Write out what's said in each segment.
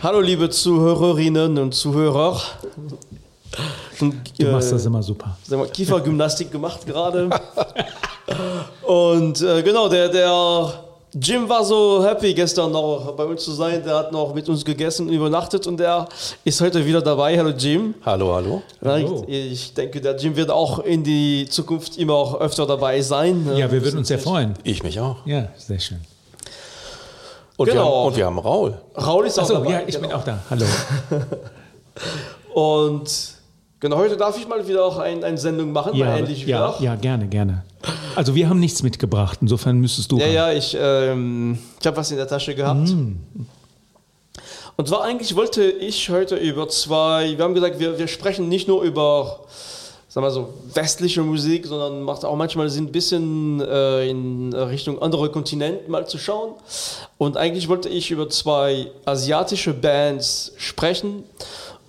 Hallo liebe Zuhörerinnen und Zuhörer. Du machst das immer super. Kiefergymnastik gemacht gerade. und äh, genau, der, der Jim war so happy gestern noch bei uns zu sein. Der hat noch mit uns gegessen, übernachtet und der ist heute wieder dabei. Hallo Jim. Hallo, hallo. hallo. Ich, ich, denke, der Jim wird auch in die Zukunft immer auch öfter dabei sein. Ja, wir würden uns sehr freuen. Ich mich auch. Ja, sehr schön. Und, genau. wir, haben, und wir haben Raul. Raul ist auch Achso, dabei. ja, ich genau. bin auch da. Hallo. und genau, heute darf ich mal wieder auch eine ein Sendung machen, ja, endlich ja, wieder. Ja, gerne, gerne. Also wir haben nichts mitgebracht, insofern müsstest du. Ja, ja, ich, ähm, ich habe was in der Tasche gehabt. Mm. Und zwar eigentlich wollte ich heute über zwei, wir haben gesagt, wir, wir sprechen nicht nur über sagen wir so, westliche Musik, sondern macht auch manchmal Sinn, ein bisschen äh, in Richtung andere Kontinente mal zu schauen. Und eigentlich wollte ich über zwei asiatische Bands sprechen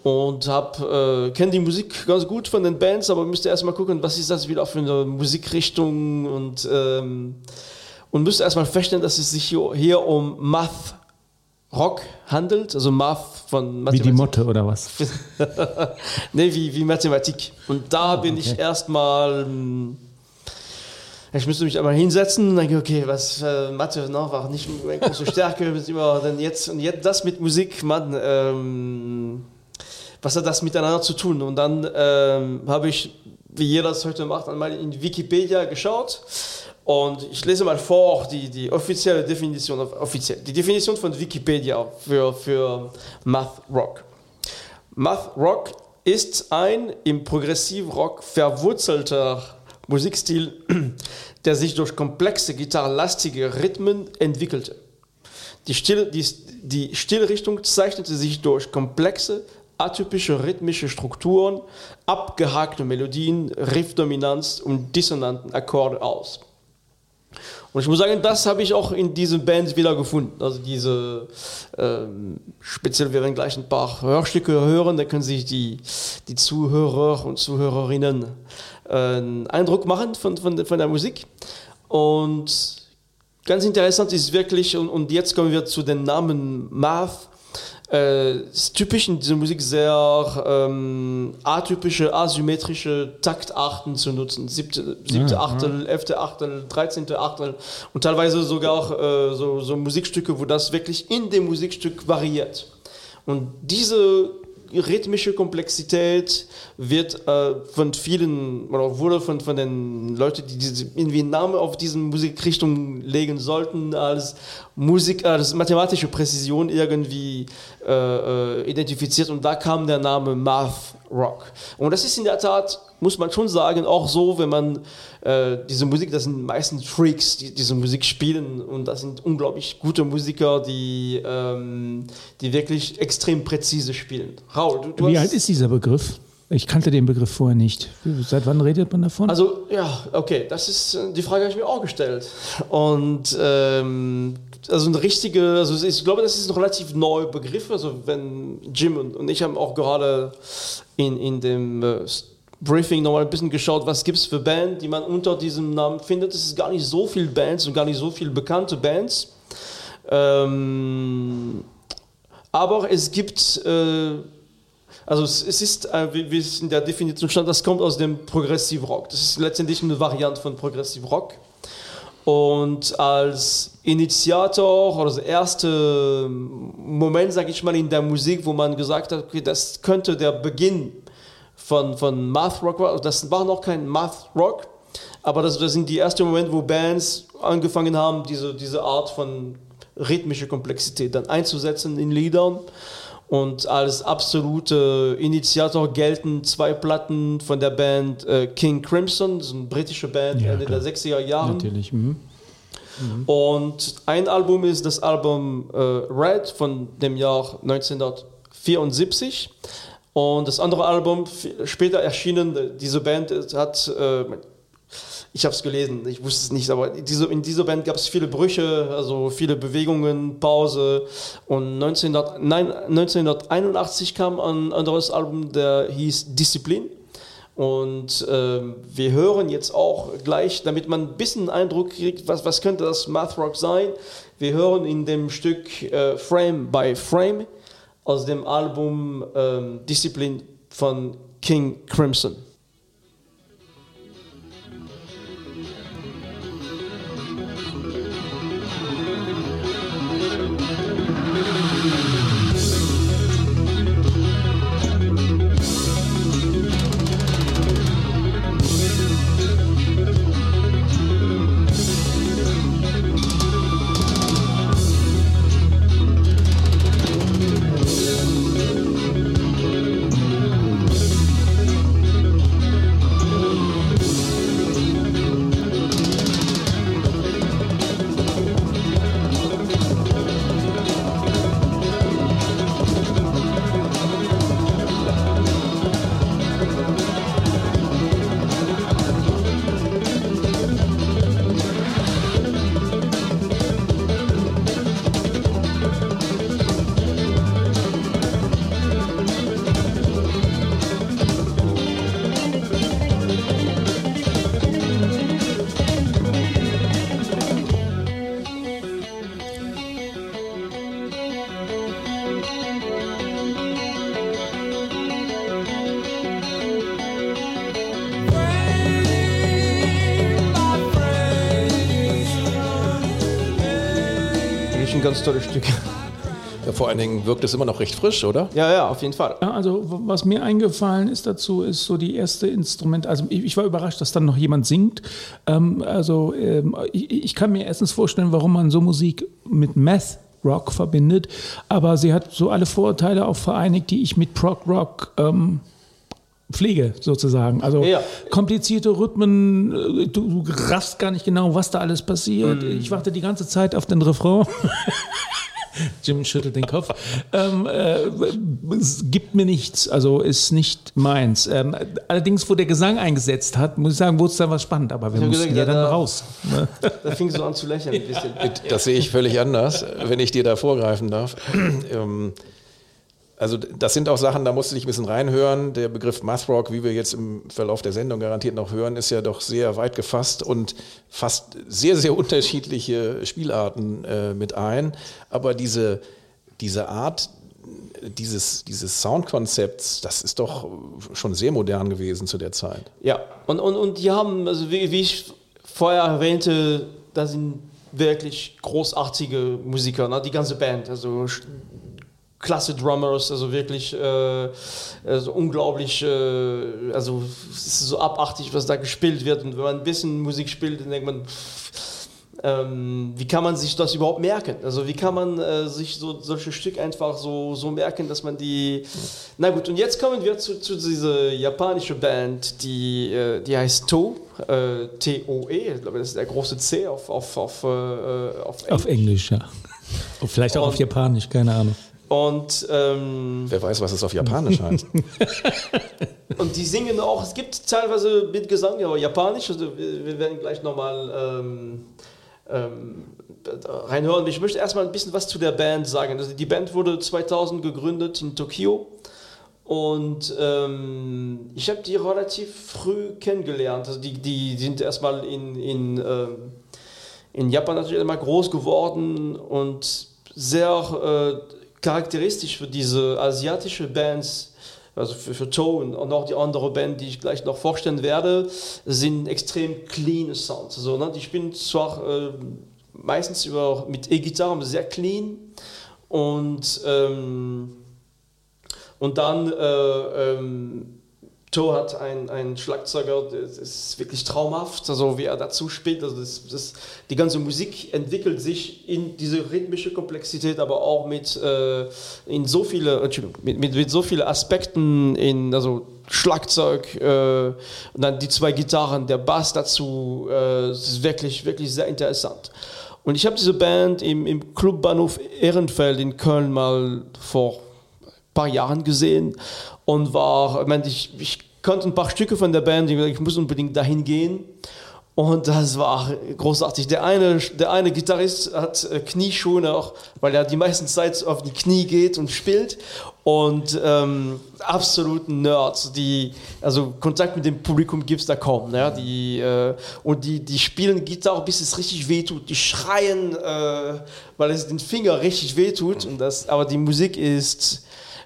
und habe äh, kenne die Musik ganz gut von den Bands, aber müsste erstmal gucken, was ist das wieder für eine Musikrichtung und ähm, und müsste erstmal feststellen, dass es sich hier, hier um Math Rock handelt, also Math von Mathematik. Wie die Motte oder was? nee, wie, wie Mathematik. Und da bin okay. ich erstmal. Hm, ich müsste mich einmal hinsetzen und denke, okay, was äh, Mathe noch war nicht meine große Stärke, immer dann jetzt und jetzt das mit Musik, Mann, ähm, was hat das miteinander zu tun? Und dann ähm, habe ich, wie jeder das heute macht, einmal in Wikipedia geschaut und ich lese mal vor die, die offizielle Definition, offiziell, die Definition von Wikipedia für, für Math Rock. Math Rock ist ein im Progressivrock verwurzelter Musikstil, der sich durch komplexe gitarrlastige Rhythmen entwickelte. Die, Stil, die, die Stilrichtung zeichnete sich durch komplexe, atypische rhythmische Strukturen, abgehakte Melodien, Riffdominanz und dissonanten Akkorde aus. Und ich muss sagen, das habe ich auch in diesen Bands wieder gefunden. Also diese, ähm, speziell wir werden gleich ein paar Hörstücke hören, da können sich die, die Zuhörer und Zuhörerinnen äh, einen Eindruck machen von, von, von der Musik. Und ganz interessant ist wirklich, und, und jetzt kommen wir zu den Namen Math äh, typisch in dieser Musik sehr ähm, atypische, asymmetrische Taktarten zu nutzen. Siebte, siebte ja, Achtel, ja. elfte Achtel, dreizehnte Achtel und teilweise sogar auch äh, so, so Musikstücke, wo das wirklich in dem Musikstück variiert. Und diese rhythmische Komplexität wird äh, von vielen oder wurde von, von den Leuten, die diese, irgendwie einen Namen auf diese Musikrichtung legen sollten, als Musik, als mathematische Präzision irgendwie äh, äh, identifiziert und da kam der Name Math Rock. Und das ist in der Tat, muss man schon sagen, auch so, wenn man äh, diese Musik, das sind meistens Freaks, die diese Musik spielen und das sind unglaublich gute Musiker, die, ähm, die wirklich extrem präzise spielen. Raul, du, du Wie alt ist dieser Begriff? Ich kannte den Begriff vorher nicht. Seit wann redet man davon? Also, ja, okay, das ist äh, die Frage, habe ich mir auch gestellt. Und ähm, also eine richtige, also ich glaube, das ist ein relativ neuer Begriff. Also wenn Jim und, ich haben auch gerade in, in dem äh, Briefing nochmal ein bisschen geschaut, was gibt es für Bands, die man unter diesem Namen findet. Es ist gar nicht so viele Bands und gar nicht so viele bekannte Bands. Ähm, aber es gibt, äh, also es, ist, äh, wie, es in der Definition stand, das kommt aus dem Progressive Rock. Das ist letztendlich eine Variante von Progressive Rock. Und als Initiator oder das erste Moment, sage ich mal, in der Musik, wo man gesagt hat, okay, das könnte der Beginn von, von Math Rock war. Das war noch kein Math Rock, aber das, das sind die ersten Momente, wo Bands angefangen haben, diese, diese Art von rhythmische Komplexität dann einzusetzen in Liedern. Und als absolute Initiator gelten zwei Platten von der Band äh, King Crimson, das ist eine britische Band ja, Ende der 60er Jahre. Natürlich. Mhm. Mhm. Und ein Album ist das Album äh, Red von dem Jahr 1974. Und das andere Album, später erschienen, diese Band hat, äh, ich habe es gelesen, ich wusste es nicht, aber diese, in dieser Band gab es viele Brüche, also viele Bewegungen, Pause. Und 1900, nein, 1981 kam ein anderes Album, der hieß Disziplin. Und äh, wir hören jetzt auch gleich, damit man ein bisschen Eindruck kriegt, was, was könnte das Math Rock sein. Wir hören in dem Stück äh, Frame by Frame aus dem Album ähm, Discipline von King Crimson. Ein ganz tolles Stück. Ja, vor allen Dingen wirkt es immer noch recht frisch, oder? Ja, ja, auf jeden Fall. Ja, also was mir eingefallen ist dazu, ist so die erste Instrument. Also ich, ich war überrascht, dass dann noch jemand singt. Ähm, also ähm, ich, ich, kann mir erstens vorstellen, warum man so Musik mit Math Rock verbindet, aber sie hat so alle Vorurteile auch vereinigt, die ich mit Prog Rock ähm, Pflege sozusagen. Also ja. komplizierte Rhythmen, äh, du, du raffst gar nicht genau, was da alles passiert. Mm. Ich warte die ganze Zeit auf den Refrain. Jim schüttelt den Kopf. Ähm, äh, es gibt mir nichts, also ist nicht meins. Ähm, allerdings, wo der Gesang eingesetzt hat, muss ich sagen, wurde es dann was spannend, aber wir mussten ja dann da, raus. Ne? Da fing so an zu lächeln ein bisschen. Das sehe ich völlig anders, wenn ich dir da vorgreifen darf. ähm, also das sind auch Sachen, da musste ich ein bisschen reinhören. Der Begriff Mathrock, wie wir jetzt im Verlauf der Sendung garantiert noch hören, ist ja doch sehr weit gefasst und fasst sehr, sehr unterschiedliche Spielarten äh, mit ein. Aber diese, diese Art dieses, dieses Soundkonzepts, das ist doch schon sehr modern gewesen zu der Zeit. Ja, und, und, und die haben, also wie, wie ich vorher erwähnte, da sind wirklich großartige Musiker, ne? die ganze Band. Also klasse Drummers, also wirklich äh, also unglaublich, äh, also es ist so abartig, was da gespielt wird. Und wenn man ein bisschen Musik spielt, dann denkt man, ähm, wie kann man sich das überhaupt merken? Also wie kann man äh, sich so solche Stück einfach so, so merken, dass man die... Na gut, und jetzt kommen wir zu, zu dieser japanischen Band, die, äh, die heißt To, äh, T-O-E, ich glaube, das ist der große C auf, auf, auf, äh, auf Englisch. Auf Englisch, ja. Vielleicht auch und, auf Japanisch, keine Ahnung. Und ähm, wer weiß, was es auf Japanisch heißt. und die singen auch, es gibt teilweise mit Gesang, aber Japanisch, also wir, werden gleich nochmal ähm, ähm, reinhören. Ich möchte erstmal ein bisschen was zu der Band sagen. Also die Band wurde 2000 gegründet in Tokio und ähm, ich habe die relativ früh kennengelernt. Also die, die sind erstmal in, in, ähm, in Japan natürlich immer groß geworden und sehr äh, charakteristisch für diese asiatische Bands, also für, für Toe und auch die andere Band, die ich gleich noch vorstellen werde, sind extrem clean Sounds. Also, ne, die spielen zwar äh, meistens über, mit E-Gitarre, aber sehr clean und, ähm, und dann äh, ähm, Joe hat einen, Schlagzeuger, das ist wirklich traumhaft, also wie er dazu spielt. Also das, das, die ganze Musik entwickelt sich in diese rhythmische Komplexität, aber auch mit, äh, in so viele, mit, mit, mit, so vielen Aspekten, in, also Schlagzeug äh, und dann die zwei Gitarren, der Bass dazu. Äh, das ist wirklich, wirklich sehr interessant. Und ich habe diese Band im, im Club Bahnhof Ehrenfeld in Köln mal vor paar Jahren gesehen und war, ich, meine, ich, ich kannte ein paar Stücke von der Band, ich, ich muss unbedingt dahin gehen. Und das war großartig. Der eine, der eine Gitarrist hat äh, Knieschuhe auch, weil er die meiste Zeit auf die Knie geht und spielt. Und ähm, absoluten Nerds, die, also Kontakt mit dem Publikum gibt es da kaum. Ne? Die, äh, und die, die spielen Gitarre, bis es richtig wehtut. Die schreien, äh, weil es den Finger richtig wehtut. Und das, aber die Musik ist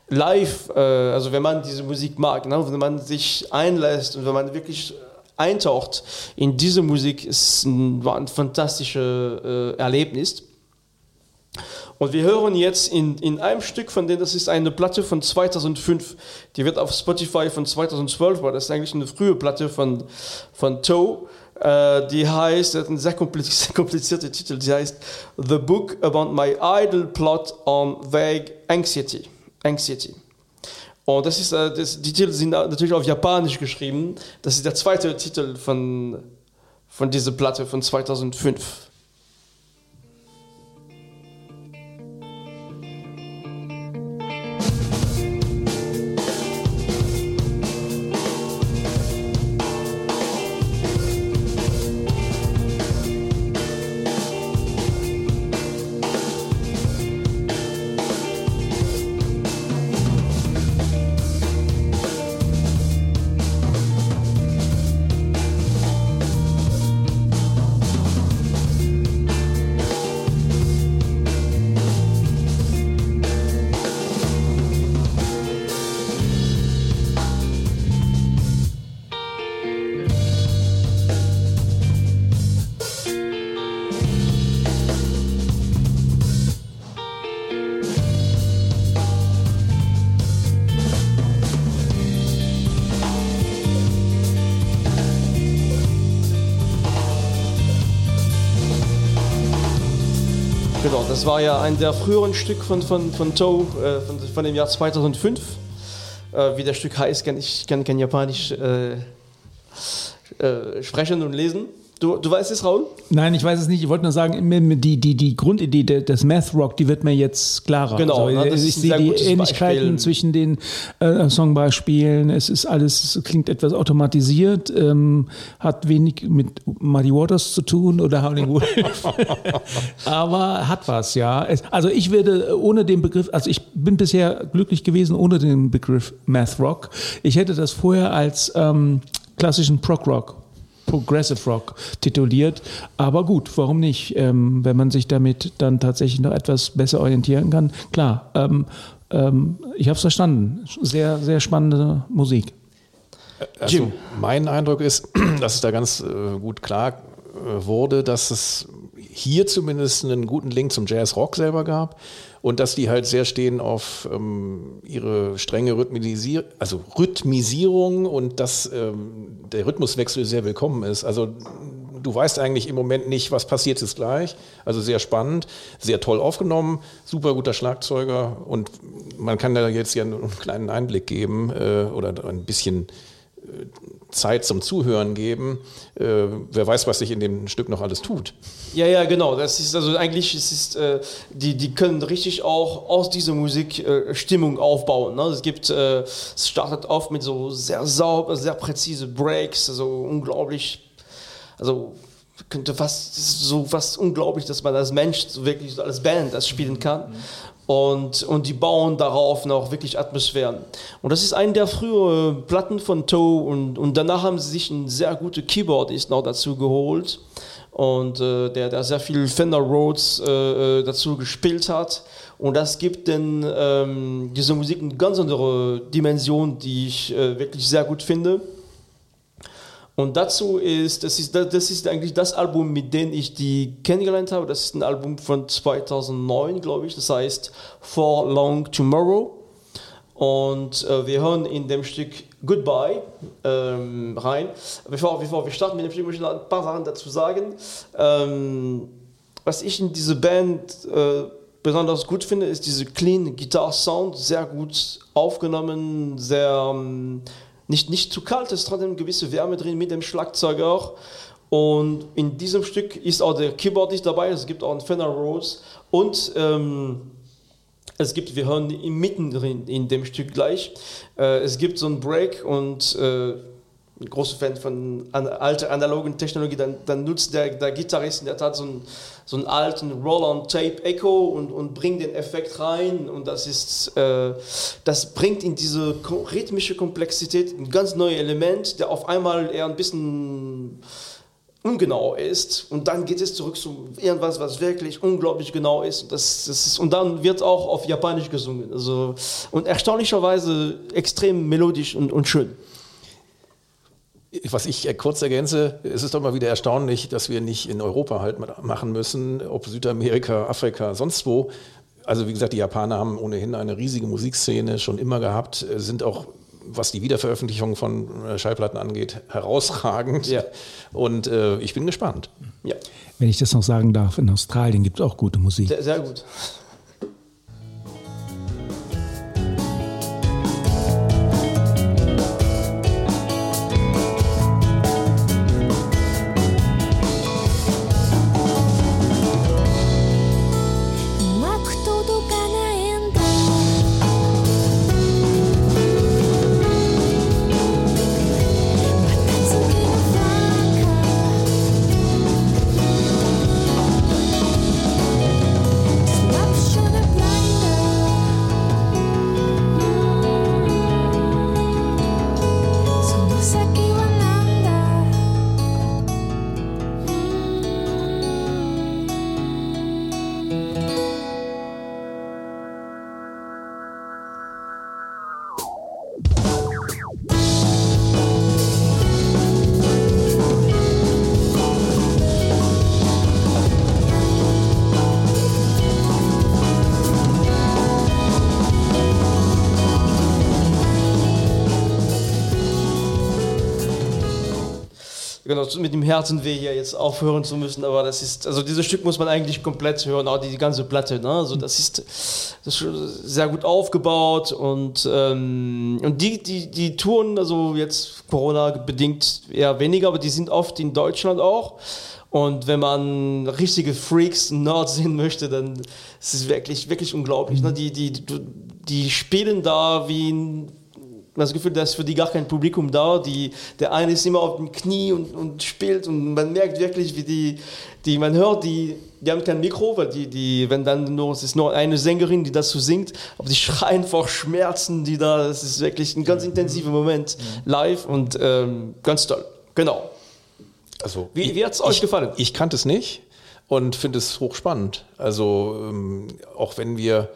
live, äh, also wenn man diese Musik mag, ne, wenn man sich einlässt und wenn man wirklich eintaucht in diese Musik, ist ein, war ein fantastisches äh, Erlebnis. Und wir hören jetzt in, in einem Stück von denen, das ist eine Platte von 2005, die wird auf Spotify von 2012, aber das ist eigentlich eine frühe Platte von, von Toe. Äh, die heißt, das ist ein sehr komplizierter Titel, die heißt The Book About My Idle Plot on Vague Anxiety. Anxiety. Und das ist, äh, das, die Titel sind natürlich auf Japanisch geschrieben. Das ist der zweite Titel von, von dieser Platte von 2005. Das war ja ein der früheren Stück von, von, von Toe, äh, von, von dem Jahr 2005. Äh, wie das Stück heißt, kann ich kann kein Japanisch äh, äh sprechen und lesen. Du, du weißt es, Raul? Nein, ich weiß es nicht. Ich wollte nur sagen, die, die, die Grundidee des Math Rock, die wird mir jetzt klarer. Genau, also, das ich sehe die Ähnlichkeiten Beispiel. zwischen den äh, Songbeispielen. Es ist alles, es klingt etwas automatisiert, ähm, hat wenig mit Muddy Waters zu tun oder Howling Wolf. Aber hat was, ja. Es, also ich würde ohne den Begriff, also ich bin bisher glücklich gewesen ohne den Begriff Math Rock. Ich hätte das vorher als ähm, klassischen Prog Rock Progressive Rock tituliert. Aber gut, warum nicht? Ähm, wenn man sich damit dann tatsächlich noch etwas besser orientieren kann. Klar, ähm, ähm, ich habe es verstanden. Sehr, sehr spannende Musik. Also mein Eindruck ist, dass es da ganz äh, gut klar äh, wurde, dass es hier zumindest einen guten Link zum Jazz-Rock selber gab und dass die halt sehr stehen auf ähm, ihre strenge Rhythmisier also Rhythmisierung und dass ähm, der Rhythmuswechsel sehr willkommen ist. Also du weißt eigentlich im Moment nicht, was passiert jetzt gleich. Also sehr spannend, sehr toll aufgenommen, super guter Schlagzeuger und man kann da jetzt ja einen kleinen Einblick geben äh, oder ein bisschen Zeit zum Zuhören geben. Äh, wer weiß, was sich in dem Stück noch alles tut. Ja, ja, genau. Das ist also eigentlich, es ist, äh, die, die können richtig auch aus dieser Musik äh, Stimmung aufbauen. Ne? Es gibt, äh, es startet oft mit so sehr sauber, sehr präzise Breaks, also unglaublich, also könnte fast so fast unglaublich, dass man als Mensch so wirklich als Band das spielen kann. Mhm und, und die bauen darauf noch wirklich Atmosphären. Und das ist eine der frühen Platten von Toe und, und danach haben sie sich einen sehr guten Keyboardist noch dazu geholt und äh, der, der sehr viel Fender Rhodes äh, äh, dazu gespielt hat. Und das gibt den, ähm, dieser Musik eine ganz andere Dimension, die ich äh, wirklich sehr gut finde. Und dazu ist, das ist, das ist eigentlich das Album, mit dem ich die kennengelernt habe. Das ist ein Album von 2009, glaube ich. Das heißt For Long Tomorrow. Und äh, wir hören in dem Stück Goodbye ähm, rein. Bevor, bevor wir starten mit dem Stück, möchte ich noch ein paar Sachen dazu sagen. Ähm, was ich in dieser Band äh, besonders gut finde, ist diese clean Guitar Sound, sehr gut aufgenommen, sehr ähm, nicht, nicht zu kalt, es ist trotzdem eine gewisse Wärme drin mit dem Schlagzeug auch. Und in diesem Stück ist auch der Keyboard nicht dabei, es gibt auch ein Fender Rose und ähm, es gibt, wir hören mitten drin in dem Stück gleich, äh, es gibt so einen Break und äh, ein großer Fan von an, alter analogen Technologie, dann, dann nutzt der, der Gitarrist in der Tat so einen, so einen alten Roll-on-Tape-Echo und, und bringt den Effekt rein und das ist, äh, das bringt in diese rhythmische Komplexität ein ganz neues Element, der auf einmal eher ein bisschen ungenau ist und dann geht es zurück zu irgendwas, was wirklich unglaublich genau ist. Das, das ist und dann wird auch auf Japanisch gesungen. Also, und erstaunlicherweise extrem melodisch und, und schön. Was ich kurz ergänze, es ist doch mal wieder erstaunlich, dass wir nicht in Europa halt machen müssen, ob Südamerika, Afrika, sonst wo. Also wie gesagt, die Japaner haben ohnehin eine riesige Musikszene schon immer gehabt, sind auch was die Wiederveröffentlichung von äh, Schallplatten angeht, herausragend. Ja. Und äh, ich bin gespannt. Ja. Wenn ich das noch sagen darf, in Australien gibt es auch gute Musik. Sehr, sehr gut. Mit dem Herzen weh hier jetzt aufhören zu müssen, aber das ist, also dieses Stück muss man eigentlich komplett hören, auch die, ganze Platte, ne? Also das ist, das ist sehr gut aufgebaut und, ähm, und die, die, die Touren, also jetzt Corona bedingt eher weniger, aber die sind oft in Deutschland auch. Und wenn man richtige Freaks, Nerds sehen möchte, dann ist es wirklich, wirklich unglaublich. Ne? Die, die, die spielen da wie ein das Gefühl, da ist für die gar kein Publikum da. Die, der eine ist immer auf dem Knie und, und spielt und man merkt wirklich, wie die, die man hört, die, die haben kein Mikro, weil die, die, wenn dann nur, es ist nur eine Sängerin, die dazu singt, aber die schreien vor Schmerzen, die da, das ist wirklich ein ganz intensiver Moment live und ähm, ganz toll. Genau. Also, wie wie hat es euch gefallen? Ich kannte es nicht und finde es hochspannend. Also, ähm, auch wenn wir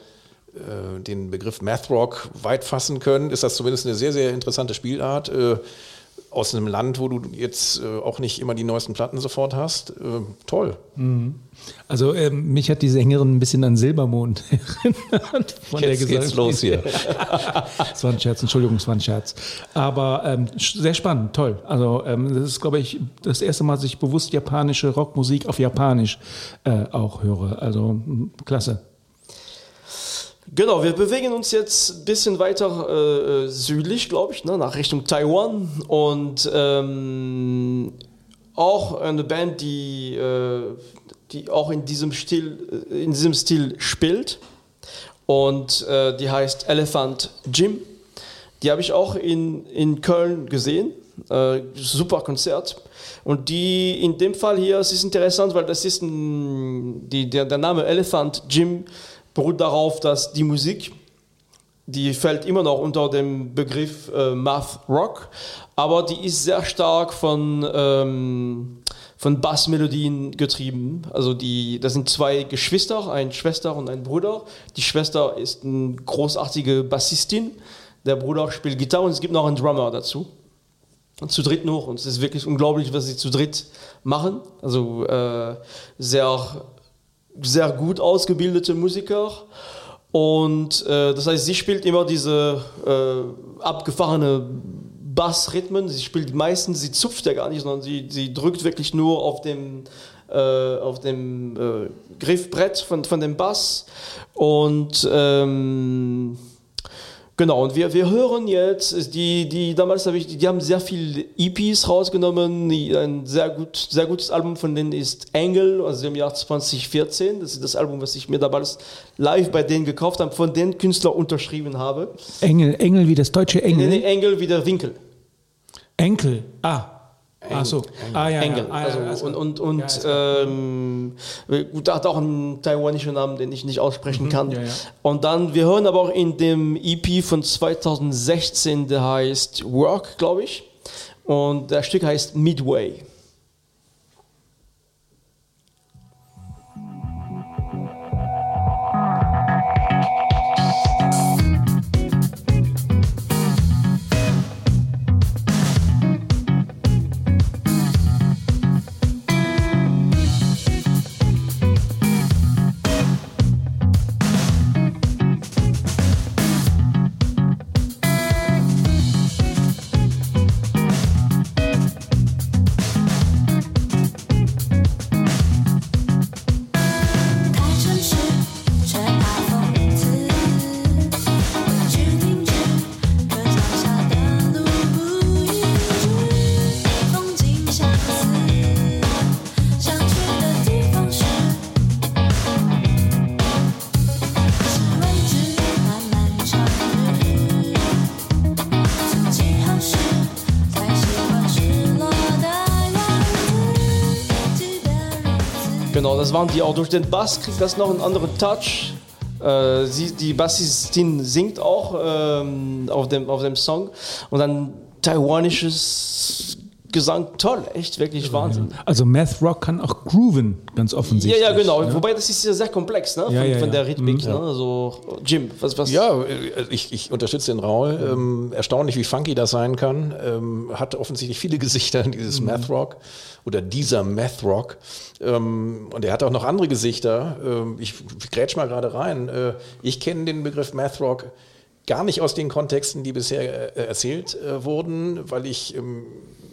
äh, den Begriff Math Rock weit fassen können, ist das zumindest eine sehr, sehr interessante Spielart. Äh, aus einem Land, wo du jetzt äh, auch nicht immer die neuesten Platten sofort hast. Toll. Mhm. Also ähm, mich hat die Sängerin ein bisschen an Silbermond erinnert. Von jetzt der geht's los hier. Es war ein Scherz, Entschuldigung, es war ein Scherz. Aber ähm, sehr spannend, toll. Also ähm, das ist, glaube ich, das erste Mal, dass ich bewusst japanische Rockmusik auf Japanisch äh, auch höre. Also klasse. Genau, wir bewegen uns jetzt ein bisschen weiter äh, äh südlich, glaube ich, ne, nach Richtung Taiwan und ähm, auch eine Band, die, äh, die auch in diesem Stil, äh, in diesem Stil spielt und äh, die heißt Elephant Jim. Die habe ich auch in, in Köln gesehen. Äh, super Konzert. Und die in dem Fall hier, es ist interessant, weil das ist ein, die, der, der Name Elephant Jim beruht darauf, dass die Musik, die fällt immer noch unter dem Begriff äh, Math Rock, aber die ist sehr stark von, ähm, von Bassmelodien getrieben. Also die, das sind zwei Geschwister, ein Schwester und ein Bruder. Die Schwester ist eine großartige Bassistin, der Bruder spielt Gitarre und es gibt noch einen Drummer dazu. Und zu dritt noch. Und es ist wirklich unglaublich, was sie zu dritt machen. Also äh, sehr sehr gut ausgebildete Musiker. Und äh, das heißt, sie spielt immer diese äh, abgefahrene Bassrhythmen. Sie spielt meistens, sie zupft ja gar nicht, sondern sie, sie drückt wirklich nur auf dem, äh, auf dem äh, Griffbrett von, von dem Bass. Und ähm, Genau, und wir, wir hören jetzt, die, die damals habe ich, die, haben sehr viele EPs rausgenommen. Ein sehr, gut, sehr gutes Album von denen ist Engel, also im Jahr 2014. Das ist das Album, was ich mir damals live bei denen gekauft habe, von den Künstler unterschrieben habe. Engel, Engel wie das deutsche Engel? Nee Engel wie der Winkel. Enkel, ah. Ach so. Ah, ja, Engel. Ja. Ah, also, also, und und, und ja, ähm, gut, hat auch einen taiwanischen Namen, den ich nicht aussprechen mhm, kann. Ja, und dann, wir hören aber auch in dem EP von 2016, der heißt Work, glaube ich. Und das Stück heißt Midway. Das waren die auch. Durch den Bass kriegt das noch einen anderen Touch. Äh, sie, die Bassistin singt auch ähm, auf, dem, auf dem Song. Und dann taiwanisches Gesang, toll, echt, wirklich Wahnsinn. Also Math Rock kann auch grooven, ganz Ja, offensichtlich. ja, genau. ne? Wobei das ist ja sehr komplex, ne? Von, Ja, ja, von ja. der Rhythmik. Mhm. Ne? Also, Jim, was, was? Ja, äh, ich, ich unterstütze den Raul. Ähm, erstaunlich, wie funky das sein kann. Ähm, hat offensichtlich viele Gesichter, dieses Math Rock oder dieser Math Rock. Ähm, und er hat auch noch andere Gesichter. Ähm, ich, ich grätsch mal gerade rein. Äh, ich kenne den Begriff Math Rock gar nicht aus den Kontexten, die bisher äh, erzählt äh, wurden, weil ich ähm,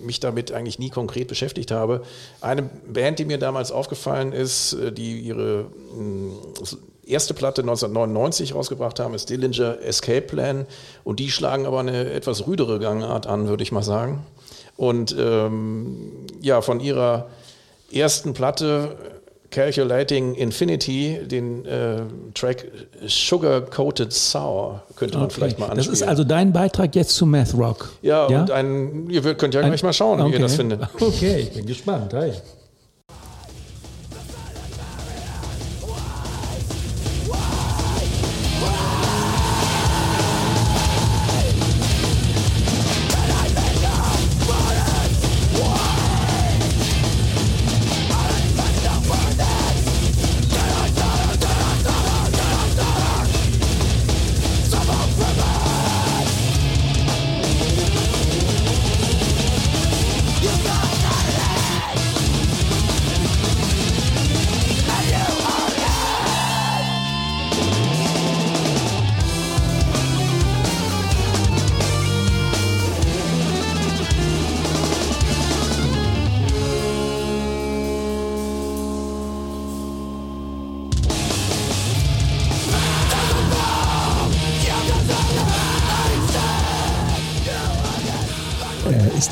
mich damit eigentlich nie konkret beschäftigt habe. Eine Band, die mir damals aufgefallen ist, äh, die ihre mh, erste Platte 1999 rausgebracht haben, ist Dillinger Escape Plan. Und die schlagen aber eine etwas rüdere Gangart an, würde ich mal sagen. Und ähm, ja, von ihrer ersten Platte Calculating Infinity, den äh, Track Sugar Coated Sour, könnte man vielleicht mal Das anspielen. ist also dein Beitrag jetzt zu Math Rock. ja, und ein, ihr könnt- ja gleich mal schauen, wie ihr Okay. das findet. Okay, ich bin gespannt. Hey.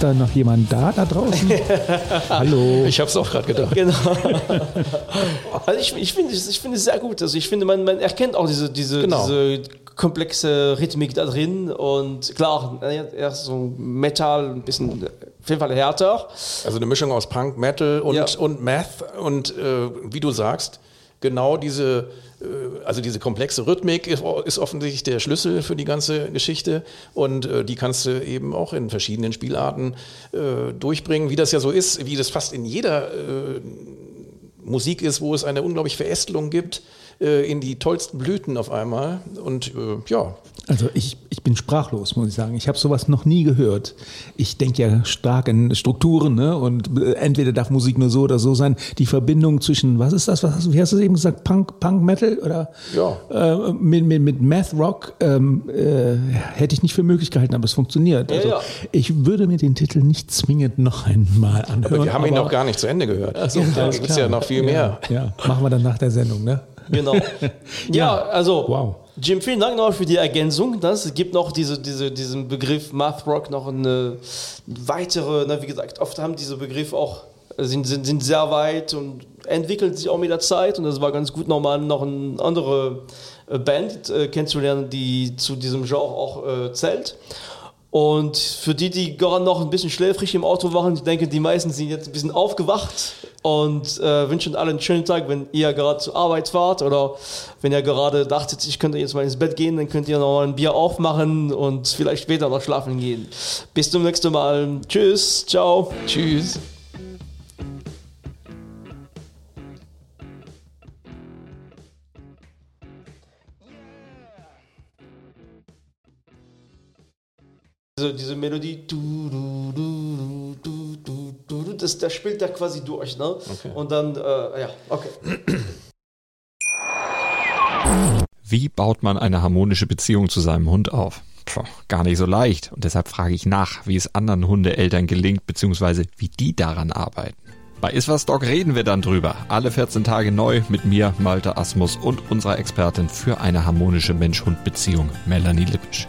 Ist da noch jemand da da draußen? Hallo. Ich habe es auch gerade gedacht. Genau. also ich, ich finde es ich finde es sehr gut. Also ich finde, man, man erkennt auch diese, diese, Genau. diese komplexe Rhythmik da drin. Und klar, erst so Metal, ein bisschen, auf jeden Fall härter. Also eine Mischung aus Punk, Metal und, Ja. und Math und äh, wie du sagst, genau diese, äh, also diese komplexe Rhythmik ist, offensichtlich der Schlüssel für die ganze Geschichte. Und äh, die kannst du eben auch in verschiedenen Spielarten äh, durchbringen, wie das ja so ist, wie das fast in jeder äh, Musik ist, wo es eine unglaubliche Verästelung gibt äh, in die tollsten Blüten auf einmal. Und äh, ja, Also ich bin sprachlos, muss ich sagen. Ich habe sowas noch nie gehört. Ich denke ja stark in Strukturen, ne? Und äh, entweder darf Musik nur so oder so sein. Die Verbindung zwischen, was ist das? Was hast du, wie hast du es eben gesagt? Punk, Punk Metal oder Ja. äh, mit, mit, mit Math Rock ähm, äh, hätte ich nicht für möglich gehalten, aber es funktioniert. Ja, Also ja. ich würde mir den Titel nicht zwingend noch einmal anhören. aber wir haben ihn noch gar nicht zu Ende gehört. Ach so, da gibt es ja noch viel mehr. Ja, machen wir dann nach der Sendung, ne? Genau. ja, also Wow. Jim, vielen Dank noch für die Ergänzung. Das, gibt noch diese, diese, diesen Begriff Math Rock noch eine weitere, ne, wie gesagt, oft haben diese Begriffe auch sind, sind, sind sehr weit und entwickeln sich auch mit der Zeit und das war ganz gut nochmal noch eine andere äh, Band äh, kennenzulernen, die zu diesem Genre auch äh, zählt. Und für die, die gerade noch ein bisschen schläfrig im Auto waren, ich denke, die meisten sind jetzt ein bisschen aufgewacht und äh, wünschen allen einen schönen Tag, wenn ihr gerade zur Arbeit fahrt oder wenn ihr gerade dachtet, ich könnte jetzt mal ins Bett gehen, dann könnt ihr noch ein Bier aufmachen und vielleicht später noch schlafen gehen. Bis zum nächsten Mal. Tschüss, ciao. Tschüss. Diese, diese Melodie, du, du, du, du, du, du, du, das, das spielt da quasi durch, ne? Und dann, äh, ja, okay. Wie baut man eine harmonische Beziehung zu seinem Hund auf? Puh, gar nicht so leicht. Und deshalb frage ich nach, wie es anderen Hundeeltern gelingt, beziehungsweise wie die daran arbeiten. Bei Iswas Dog reden wir dann drüber. Alle 14 Tage neu mit mir, Malte Asmus und unserer Expertin für eine harmonische Mensch-Hund-Beziehung, Melanie Lippisch.